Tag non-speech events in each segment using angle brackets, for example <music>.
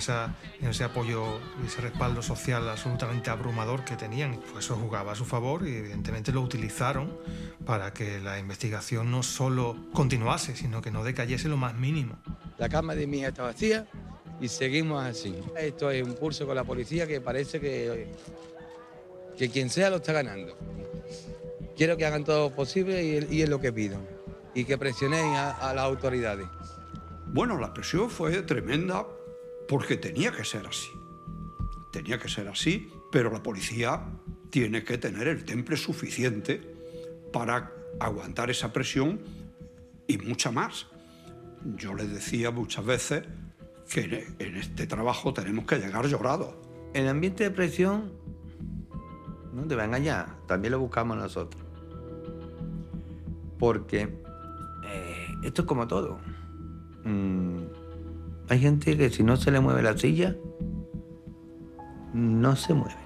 esa esa, ese apoyo y ese respaldo social absolutamente abrumador que tenían. Pues eso jugaba a su favor y evidentemente lo utilizaron para que la investigación no solo continuase, sino que no decayese lo más mínimo. La cama de mi hija está vacía y seguimos así. Esto es un curso con la policía que parece que, que quien sea lo está ganando. Quiero que hagan todo lo posible y, es lo que pido. Y que presionen a las autoridades. Bueno, la presión fue tremenda porque tenía que ser así. Tenía que ser así, pero la policía tiene que tener el temple suficiente para aguantar esa presión y mucha más. Yo les decía muchas veces que en este trabajo tenemos que llegar llorados. El ambiente de presión, no te va a engañar, también lo buscamos nosotros. Porque eh, esto es como todo. Mm, hay gente que si no se le mueve la silla, no se mueve.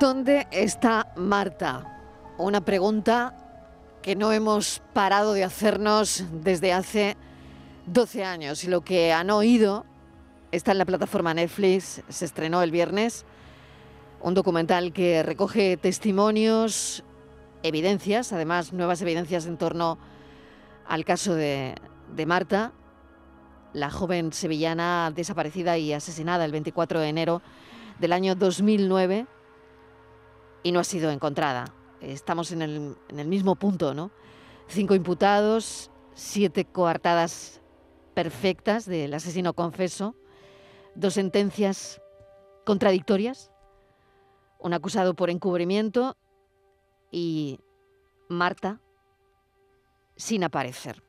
¿Dónde está Marta? Una pregunta que no hemos parado de hacernos desde hace 12 años y lo que han oído está en la plataforma Netflix, se estrenó el viernes un documental que recoge testimonios, evidencias, además nuevas evidencias en torno al caso de, Marta, la joven sevillana desaparecida y asesinada el 24 de enero del año 2009 y no ha sido encontrada. Estamos en el, en el mismo punto, ¿no? Cinco imputados, siete coartadas perfectas del asesino confeso, dos sentencias contradictorias un acusado por encubrimiento y Marta sin aparecer.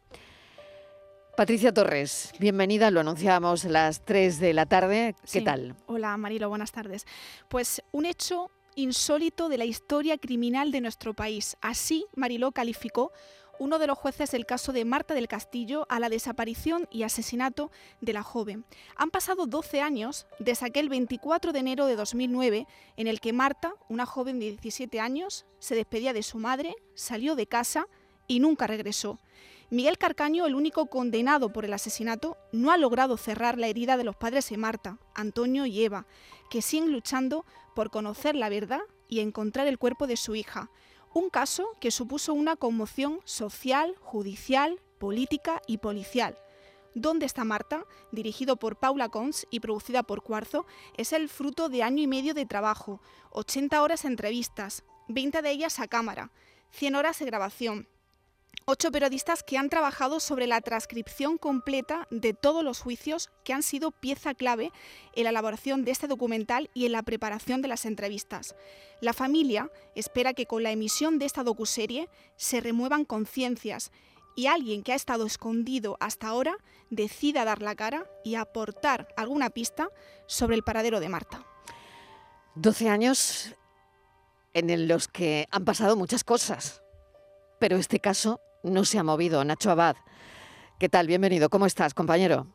Patricia Torres, bienvenida, lo anunciábamos a las 3 de la tarde. ¿Qué tal? Hola Marilo, buenas tardes. Pues un hecho insólito de la historia criminal de nuestro país. Así Mariló calificó uno de los jueces del caso de Marta del Castillo a la desaparición y asesinato de la joven. Han pasado 12 años desde aquel 24 de enero de 2009 en el que Marta, una joven de 17 años, se despedía de su madre, salió de casa y nunca regresó. Miguel Carcaño, el único condenado por el asesinato, no ha logrado cerrar la herida de los padres de Marta, Antonio y Eva, que siguen luchando por conocer la verdad y encontrar el cuerpo de su hija. Un caso que supuso una conmoción social, judicial, política y policial. ¿Dónde está Marta?, dirigido por Paula Cons y producida por Cuarzo, es el fruto de año y medio de trabajo, 80 horas de entrevistas, 20 de ellas a cámara, 100 horas de grabación, ocho periodistas que han trabajado sobre la transcripción completa de todos los juicios que han sido pieza clave en la elaboración de este documental y en la preparación de las entrevistas. La familia espera que con la emisión de esta docuserie se remuevan conciencias y alguien que ha estado escondido hasta ahora decida dar la cara y aportar alguna pista sobre el paradero de Marta. 12 años en los que han pasado muchas cosas, pero este caso no se ha movido. Nacho Abad, ¿qué tal? Bienvenido. ¿Cómo estás, compañero?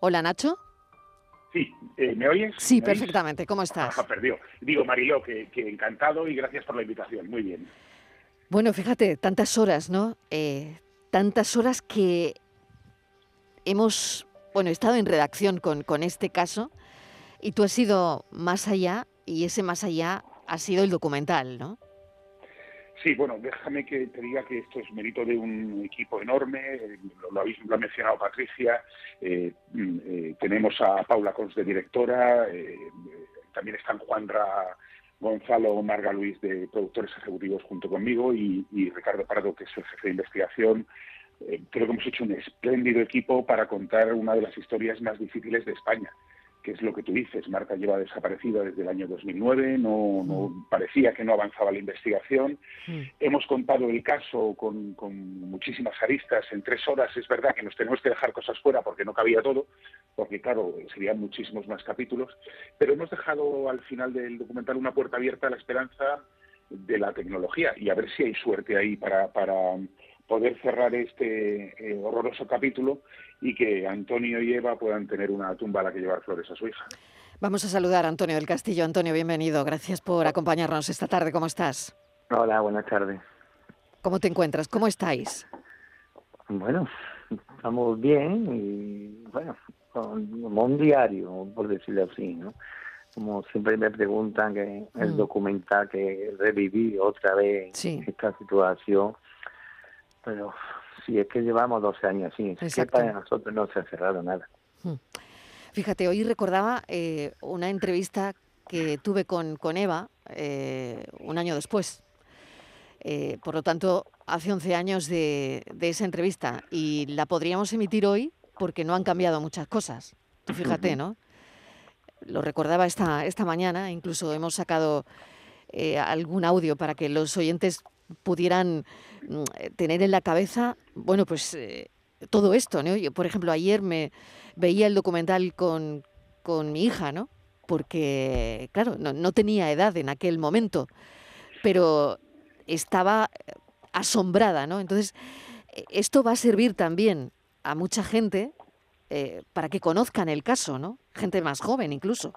Hola, Nacho. Sí, eh, ¿me oyes? Sí, perfectamente. ¿Cómo estás? Ah, perdió. Digo, Mariló, que, encantado y gracias por la invitación. Muy bien. Bueno, fíjate, tantas horas, ¿no? Eh, tantas horas que hemos, bueno, estado en redacción con, con este caso y tú has ido más allá y ese más allá ha sido el documental, ¿no? Sí, bueno, déjame que te diga que esto es mérito de un equipo enorme, lo, habéis, ha mencionado Patricia, eh, mm, eh, tenemos a Paula Cons de directora, eh, también están Juanra Gonzalo Marga Luis de productores ejecutivos junto conmigo y, y Ricardo Pardo, que es el jefe de investigación. creo que hemos hecho un espléndido equipo para contar una de las historias más difíciles de España que es lo que tú dices, Marta lleva desaparecida desde el año 2009, no, no mm. parecía que no avanzaba la investigación. Mm. Hemos contado el caso con, muchísimas aristas en tres horas. Es verdad que nos tenemos que dejar cosas fuera porque no cabía todo, porque claro, serían muchísimos más capítulos, pero hemos dejado al final del documental una puerta abierta a la esperanza de la tecnología y a ver si hay suerte ahí para, para poder cerrar este eh, horroroso capítulo y que Antonio y Eva puedan tener una tumba a la que llevar flores a su hija. Vamos a saludar a Antonio del Castillo. Antonio, bienvenido. Gracias por acompañarnos esta tarde. ¿Cómo estás? Hola, buenas tardes. ¿Cómo te encuentras? ¿Cómo estáis? Bueno, estamos bien y bueno, como un diario, por decirlo así, ¿no? Como siempre me preguntan que el mm. documental que reviví otra vez esta situación, pero si es que llevamos 12 años así, es que para nosotros no se ha cerrado nada. Mm. Fíjate, hoy recordaba eh, una entrevista que tuve con, con Eva eh, un año después. Eh, por lo tanto, hace 11 años de, de esa entrevista y la podríamos emitir hoy porque no han cambiado muchas cosas. Tú fíjate, ¿no? Lo recordaba esta, esta mañana, incluso hemos sacado eh, algún audio para que los oyentes pudieran mm, tener en la cabeza, bueno, pues eh, todo esto, ¿no? Yo, por ejemplo, ayer me veía el documental con, con mi hija, ¿no? Porque, claro, no, no, tenía edad en aquel momento, pero estaba asombrada, ¿no? Entonces, esto va a servir también a mucha gente eh, para que conozcan el caso, ¿no? Gente más joven incluso.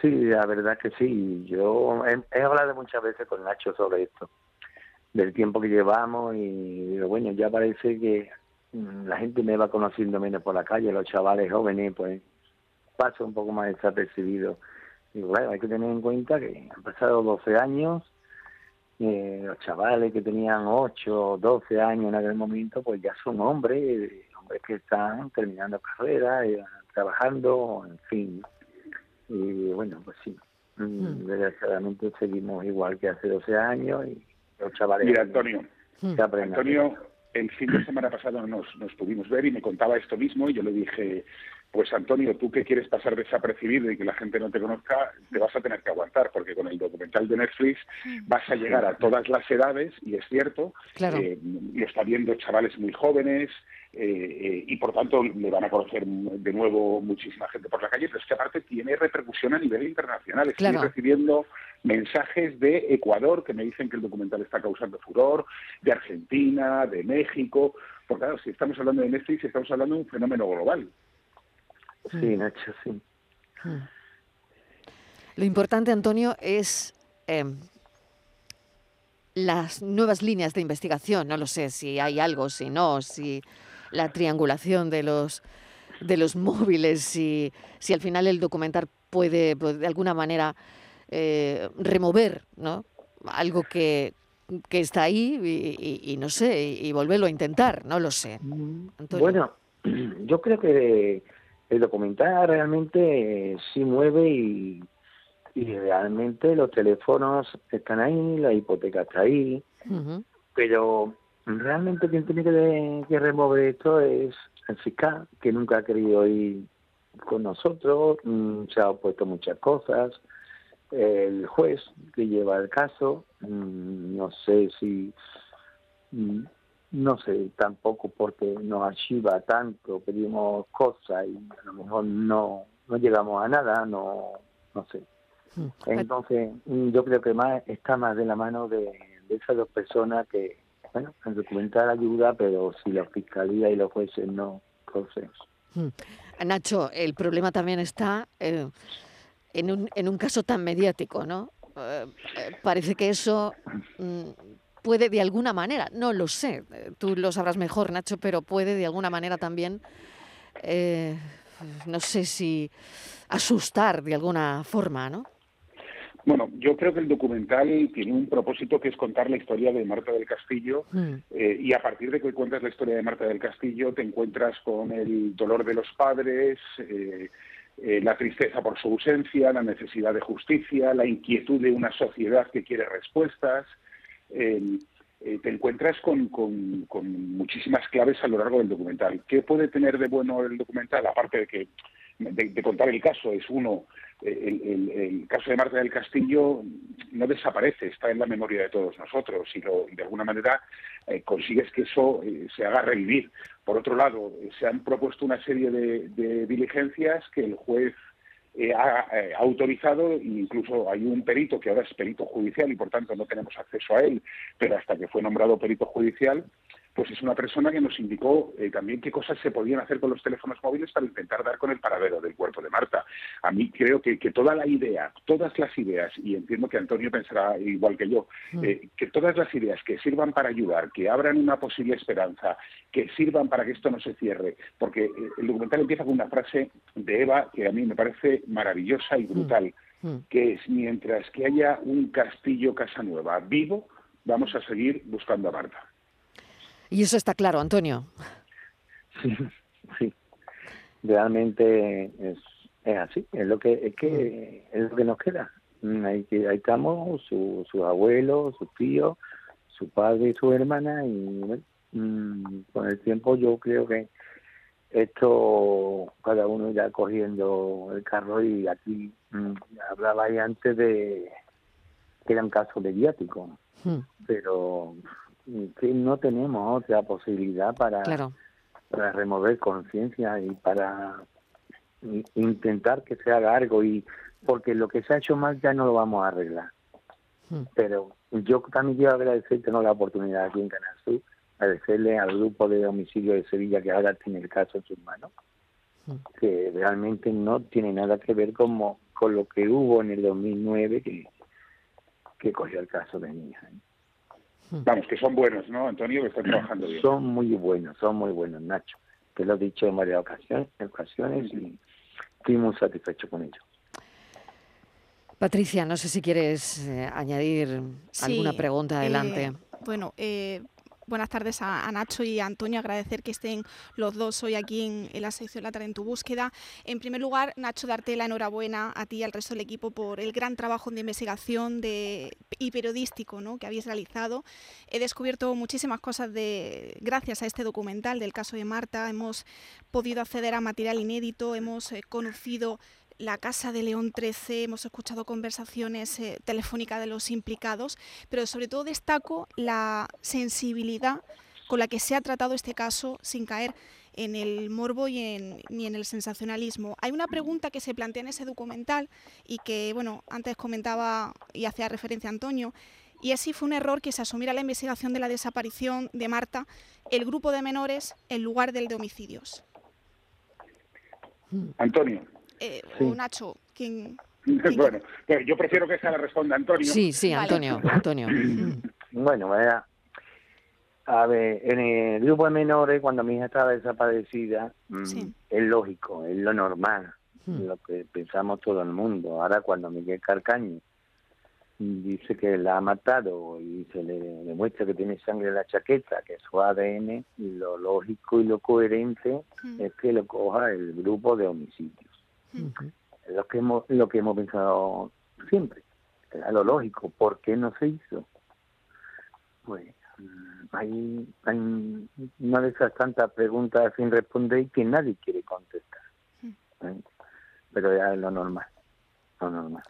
Sí, la verdad que sí. Yo he, hablado muchas veces con Nacho sobre esto, del tiempo que llevamos y bueno, ya parece que mm, la gente me va conociendo menos por la calle, los chavales jóvenes, pues paso un poco más desapercibido. Y bueno, hay que tener en cuenta que han pasado 12 años, eh, los chavales que tenían 8 o 12 años en aquel momento, pues ya son hombres, hombres que están terminando carrera, eh, trabajando, en fin. Y bueno, pues sí, mm, hmm. desgraciadamente seguimos igual que hace 12 años y los chavales... Mira, Antonio, Antonio, el fin de semana pasado nos, nos pudimos ver y me contaba esto mismo y yo le dije, pues Antonio, tú que quieres pasar desapercibido y que la gente no te conozca, te vas a tener que aguantar, porque con el documental de Netflix vas a llegar a todas las edades, y es cierto, eh, lo está viendo chavales muy jóvenes, eh, eh, y por tanto le van a conocer de nuevo muchísima gente por la calle, pero es que aparte tiene repercusión a nivel internacional. Estoy recibiendo mensajes de Ecuador que me dicen que el documental está causando furor, de Argentina, de México, porque claro, si estamos hablando de Netflix, estamos hablando de un fenómeno global. Sí, mm. Nacho, sí. Mm. Lo importante, Antonio, es em, las nuevas líneas de investigación. No lo sé si hay algo, si no, si la triangulación de los de los móviles, si, si al final el documental puede, pues, de alguna manera eh, remover ¿no? algo que, que está ahí y, no sé, y, volverlo a intentar, no lo sé. Mm. Bueno, <clears throat> yo creo que el documental realmente sí mueve y, realmente los teléfonos están ahí, la hipoteca está ahí, pero realmente quien tiene que, remover esto es el fiscal, que nunca ha querido ir con nosotros, mm, se ha opuesto muchas cosas, el juez que lleva el caso, mm, no sé si mm, no sé, tampoco porque nos archiva tanto, pedimos cosas y a lo mejor no, no llegamos a nada, no, no sé. Mm. Entonces, mm, yo creo que más está más de la mano de, esas dos personas que, bueno, el documental ayuda, pero si la fiscalía y los jueces no, entonces. Mm. Nacho, el problema también está eh, en, un, en un caso tan mediático, ¿no? Eh, eh, parece que eso puede de alguna manera, no lo sé, eh, tú lo sabrás mejor, Nacho, pero puede de alguna manera también, eh, no sé si asustar de alguna forma, ¿no? Bueno, yo creo que el documental tiene un propósito que es contar la historia de Marta del Castillo mm. eh, y a partir de que cuentas la historia de Marta del Castillo te encuentras con el dolor de los padres, la tristeza por su ausencia, la necesidad de justicia, la inquietud de una sociedad que quiere respuestas, eh, te encuentras con, muchísimas claves a lo largo del documental. ¿Qué puede tener de bueno el documental? Aparte de que de, contar el caso, es uno, el, caso de Marta del Castillo no desaparece, está en la memoria de todos nosotros y, de alguna manera eh, consigues que eso eh, se haga revivir. Por otro lado, se han propuesto una serie de diligencias que el juez eh, ha, eh, autorizado incluso hay un perito que ahora es perito judicial y por tanto no tenemos acceso a él, pero hasta que fue nombrado perito judicial, pues es una persona que nos indicó eh, también qué cosas se podían hacer con los teléfonos móviles para intentar dar con el paradero del cuerpo de Marta. A mí creo que, que toda la idea, todas las ideas, y entiendo que Antonio pensará igual que yo, mm. eh, que todas las ideas que sirvan para ayudar, que abran una posible esperanza, que sirvan para que esto no se cierre, porque eh, el documental empieza con una frase de Eva que a mí me parece maravillosa y brutal, mm. Mm. que es mientras que haya un castillo Casa Nueva vivo, vamos a seguir buscando a Marta. Y eso está claro, Antonio. Sí, sí. Realmente es, es así. Es lo que es que es lo que nos queda. Ahí, ahí estamos, sus abuelos, sus tíos, su padre y su hermana y mm, con el tiempo yo creo que esto cada uno ya cogiendo el carro y aquí mm, hablaba ahí antes de que era un caso mediático hmm. pero que no tenemos otra posibilidad para, para remover conciencia y para intentar que se haga algo y porque lo que se ha hecho mal ya no lo vamos a arreglar. Hmm. Pero yo también quiero agradecer tener la oportunidad aquí en Canal Sur, agradecerle al grupo de homicidio de Sevilla que ahora tiene el caso en sus manos, hmm. que realmente no tiene nada que ver con, con lo que hubo en el 2009 que, que cogió el caso de mi hija. Hmm. Vamos, que son buenos, ¿no, Antonio? Que están trabajando bien. Son muy buenos, son muy buenos, Nacho. Te lo he dicho en varias ocasiones, ocasiones y estoy muy satisfecho con ellos. Patricia, no sé si quieres eh, añadir alguna pregunta adelante. Eh, bueno, eh, buenas tardes a, Nacho y a Antonio. Agradecer que estén los dos hoy aquí en, la sección La tarde en tu búsqueda. En primer lugar, Nacho, darte la enhorabuena a ti y al resto del equipo por el gran trabajo de investigación de, y periodístico ¿no? que habéis realizado. He descubierto muchísimas cosas de, gracias a este documental del caso de Marta. Hemos podido acceder a material inédito, hemos eh, conocido la Casa de León 13, hemos escuchado conversaciones eh, telefónicas de los implicados, pero sobre todo destaco la sensibilidad con la que se ha tratado este caso sin caer en el morbo y en, ni en el sensacionalismo. Hay una pregunta que se plantea en ese documental y que, bueno, antes comentaba y hacía referencia a Antonio, y así fue un error que se asumiera la investigación de la desaparición de Marta, el grupo de menores, en lugar del de homicidios. Antonio eh, o Nacho, ¿quién, <laughs> bueno, yo prefiero que esa la responda Antonio. Sí, sí, Antonio, <laughs> Antonio. bueno, vaya. A ver, en el grupo de menores, cuando mi hija estaba desaparecida, mm, es lógico, es lo normal, hmm. lo que pensamos todo el mundo. Ahora, cuando Miguel Carcaño dice que la ha matado y se le demuestra que tiene sangre en la chaqueta, que es su ADN, lo lógico y lo coherente hmm. es que lo coja el grupo de homicidios lo que hemos lo que hemos pensado siempre era lo lógico ¿por qué no se hizo? pues hay, hay una de esas tantas preguntas sin responder y que nadie quiere contestar ¿eh? pero ya es lo normal lo normal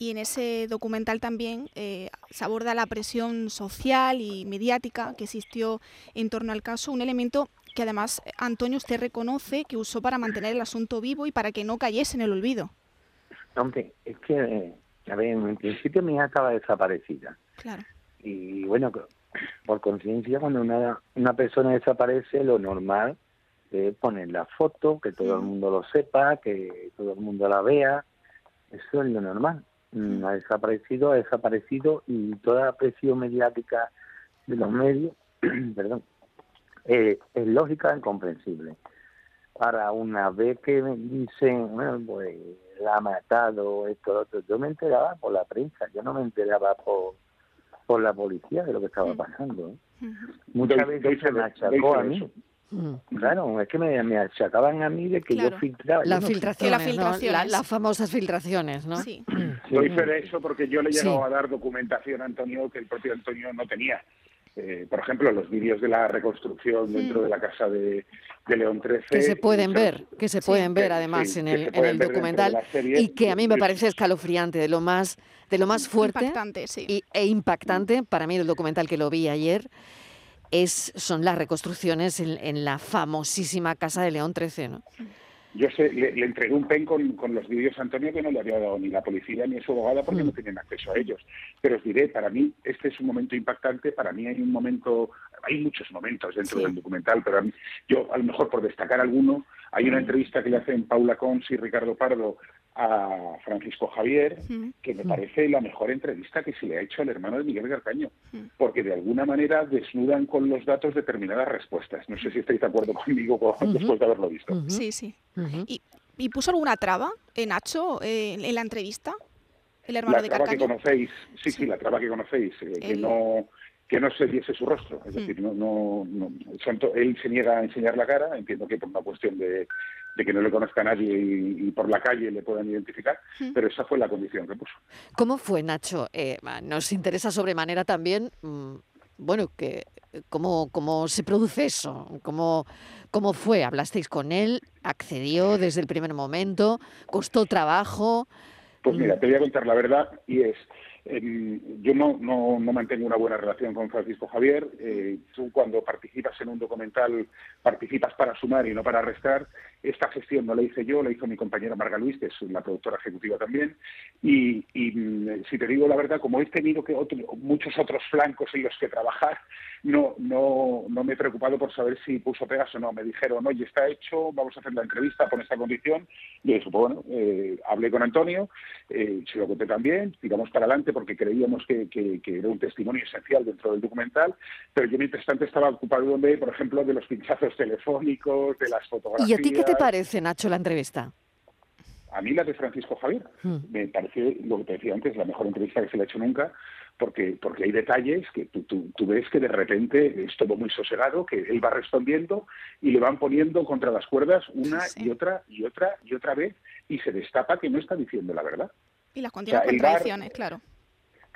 y en ese documental también eh, se aborda la presión social y mediática que existió en torno al caso, un elemento que además, Antonio, usted reconoce que usó para mantener el asunto vivo y para que no cayese en el olvido. Hombre, es que, a ver, en principio mi hija estaba desaparecida. Claro. Y bueno, por conciencia, cuando una, una persona desaparece, lo normal es poner la foto, que todo el mundo lo sepa, que todo el mundo la vea. Eso es lo normal. Mm, ha desaparecido, ha desaparecido y toda la presión mediática de los medios, <clears throat> perdón, eh, es lógica e incomprensible. Para una vez que me dicen, bueno, pues la ha matado, esto, lo otro, yo me enteraba por la prensa, yo no me enteraba por, por la policía de lo que estaba pasando. ¿eh? Muchas veces se me achacó a mí. Claro, es que me, me, achacaban a mí de que yo filtraba. La filtración, las famosas filtraciones, ¿no? Sí. Doy fe de eso porque yo le he llegado a dar documentación a Antonio que el propio Antonio no tenía. Eh, por ejemplo, los vídeos de la reconstrucción dentro de la casa de, León 13. Que se pueden ver, que se pueden ver además en el, en el documental y que a mí me parece escalofriante, de lo más, de lo más fuerte y, e impactante, para mí el documental que lo vi ayer, es, son las reconstrucciones en, en la famosísima casa de León 13, ¿no? Yo sé, le, entregué un pen con, con los vídeos a Antonio que no le había dado ni la policía ni su abogada porque no mm. tenían acceso a ellos. Pero os diré, para mí este es un momento impactante, para mí hay un momento, hay muchos momentos dentro del documental, pero a mí, yo a lo mejor por destacar alguno, hay una entrevista que le hacen Paula Cons y Ricardo Pardo a Francisco Javier, que me parece la mejor entrevista que se le ha hecho al hermano de Miguel Garcaño, porque de alguna manera desnudan con los datos determinadas respuestas. No sé si estáis de acuerdo conmigo después de haberlo visto. Sí, sí. ¿Y, puso alguna traba, en eh, Nacho, eh, en la entrevista? El hermano la de traba que conocéis, sí, sí, la traba que conocéis, eh, que no que no se viese su rostro. Es decir, no, no, no, él se niega a enseñar la cara, entiendo que por una cuestión de, de que no le conozca a nadie y, por la calle le puedan identificar, pero esa fue la condición que puso. ¿Cómo fue, Nacho? Eh, nos interesa sobremanera también, mm, bueno, que cómo, cómo se produce eso, cómo, cómo fue, hablasteis con él, accedió desde el primer momento, costó trabajo. Pues mira, mm. te voy a contar la verdad y es, yo no, no, no, mantengo una buena relación con Francisco Javier. Eh, tú cuando participas en un documental participas para sumar y no para restar. Esta gestión no la hice yo, la hizo mi compañera Marga Luis, que es la productora ejecutiva también. Y, mm, si te digo la verdad, como he tenido que muchos otros flancos en los que trabajar, no, no, no me he preocupado por saber si puso pegas o no. Me dijeron, oye, está hecho, vamos a hacer la entrevista con esta condición. Y dije, pues bueno, eh, hablé con Antonio, eh, se lo conté también, tiramos para adelante porque creíamos que, era un testimonio esencial dentro del documental, pero yo mientras tanto estaba ocupado de, por ejemplo, de los pinchazos telefónicos, de las fotografías. ¿Y a ti qué te parece, Nacho, la entrevista? A mí la de Francisco Javier. Hmm. Me parece, lo que te decía antes, la mejor entrevista que se le ha hecho nunca, porque, porque hay detalles que tú, tú, ves que de repente es todo muy sosegado, que él va respondiendo y le van poniendo contra las cuerdas una y otra y otra y otra vez y se destapa que no está diciendo la verdad. Y las continuas contradicciones, claro.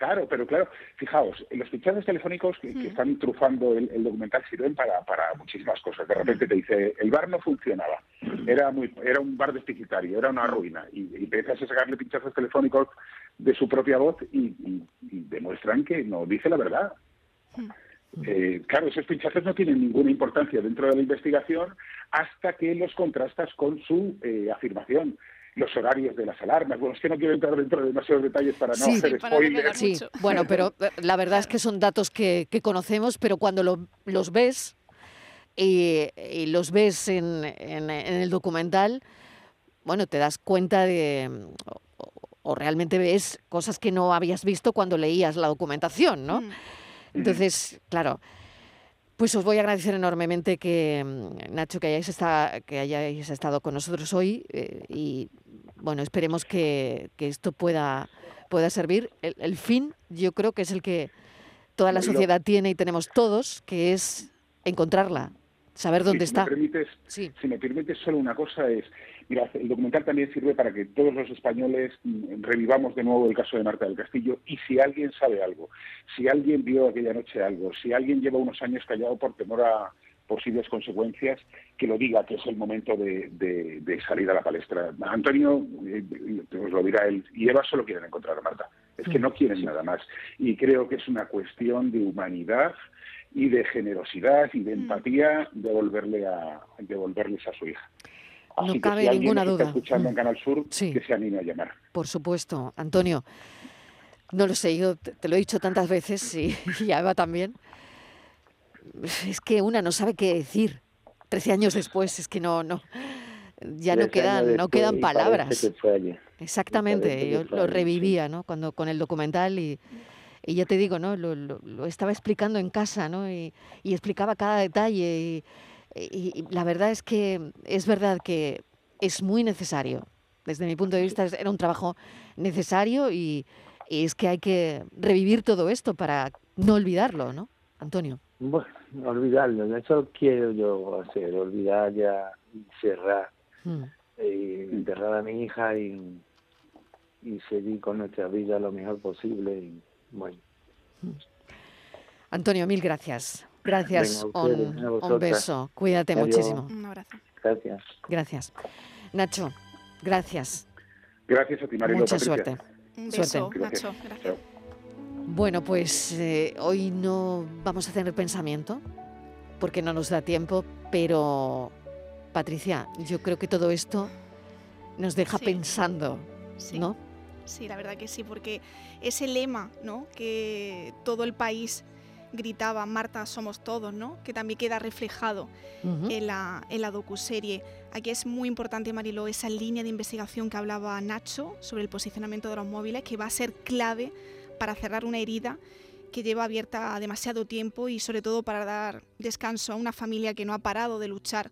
Claro, pero claro, fijaos, los fichajes telefónicos que, están trufando el, documental sirven para, muchísimas cosas. De repente te dice, el bar no funcionaba, era muy, era un bar deficitario, era una ruina, y, y empiezas a sacarle pinchazos telefónicos de su propia voz y, demuestran que no dice la verdad. Eh, claro, esos pinchazos no tienen ninguna importancia dentro de la investigación hasta que los contrastas con su eh, afirmación los horarios de las alarmas. Bueno, es que no quiero entrar dentro de demasiados detalles para no hacer spoilers. Sí, bueno, pero <laughs> la verdad es que son datos que, conocemos, pero cuando los ves y, los ves en, el documental, bueno, te das cuenta de, o, realmente ves cosas que no habías visto cuando leías la documentación, ¿no? Mm. Entonces, claro, pues os voy a agradecer enormemente que, mm, Nacho, que hayáis, que hayáis estado con nosotros hoy eh, y, bueno, esperemos que, esto pueda, pueda servir. El, fin, yo creo que es el que toda la sociedad tiene y tenemos todos, que es encontrarla, saber dónde está. Si me permites, solo una cosa es, el documental también sirve para que todos los españoles mm, revivamos de nuevo el caso de Marta del Castillo y si alguien sabe algo, si alguien vio aquella noche algo, si alguien lleva unos años callado por temor a posibles consecuencias, que lo diga que es el momento de, salir a la palestra. Antonio, eh, os lo dirá él, y Eva solo quieren encontrar a Marta, es que no quieren nada más. Y creo que es una cuestión de humanidad y de generosidad y de mm. empatía devolverle a, devolverles a su hija. No cabe ninguna duda. Está escuchando en. Canal Sur, que se anime a llamar. Por supuesto, Antonio. No lo sé, yo te, lo he dicho tantas veces y, y a Eva también es que una no sabe qué decir. Trece años después, es que no, no, ya no quedan, no quedan palabras. Exactamente, yo lo revivía, ¿no? Cuando con el documental y, y ya te digo, ¿no? Lo, estaba explicando en casa, ¿no? Y, explicaba cada detalle y, la verdad es que es verdad que es muy necesario. Desde mi punto de vista era un trabajo necesario y, y es que hay que revivir todo esto para no olvidarlo, ¿no? Antonio. Bueno, olvidarlo, eso quiero yo hacer, olvidar ya, cerrar, hmm. eh, enterrar a mi hija y, y seguir con nuestra vida lo mejor posible. Y, bueno. Hmm. Antonio, mil gracias. Gracias, un, beso. Cuídate muchísimo. Un abrazo. Gracias. Gracias. Nacho, gracias. Gracias a ti, Marilo. Mucha suerte. Un beso, Nacho. Gracias. Bueno, pues eh, hoy no vamos a tener pensamiento porque no nos da tiempo, pero Patricia, yo creo que todo esto nos deja pensando, ¿no? Sí, la verdad que sí, porque ese lema, ¿no? Que todo el país gritaba Marta somos todos, ¿no? Que también queda reflejado en, la, en la docuserie. Aquí es muy importante, Mariló, esa línea de investigación que hablaba Nacho sobre el posicionamiento de los móviles, que va a ser clave para cerrar una herida que lleva abierta demasiado tiempo y sobre todo para dar descanso a una familia que no ha parado de luchar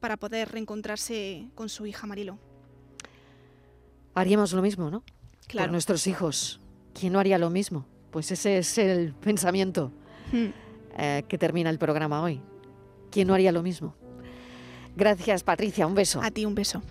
para poder reencontrarse con su hija Marilo. Haríamos lo mismo, ¿no? Claro. Por nuestros hijos. ¿Quién no haría lo mismo? Pues ese es el pensamiento hmm. eh, que termina el programa hoy. ¿Quién no haría lo mismo? Gracias, Patricia. Un beso. A ti un beso.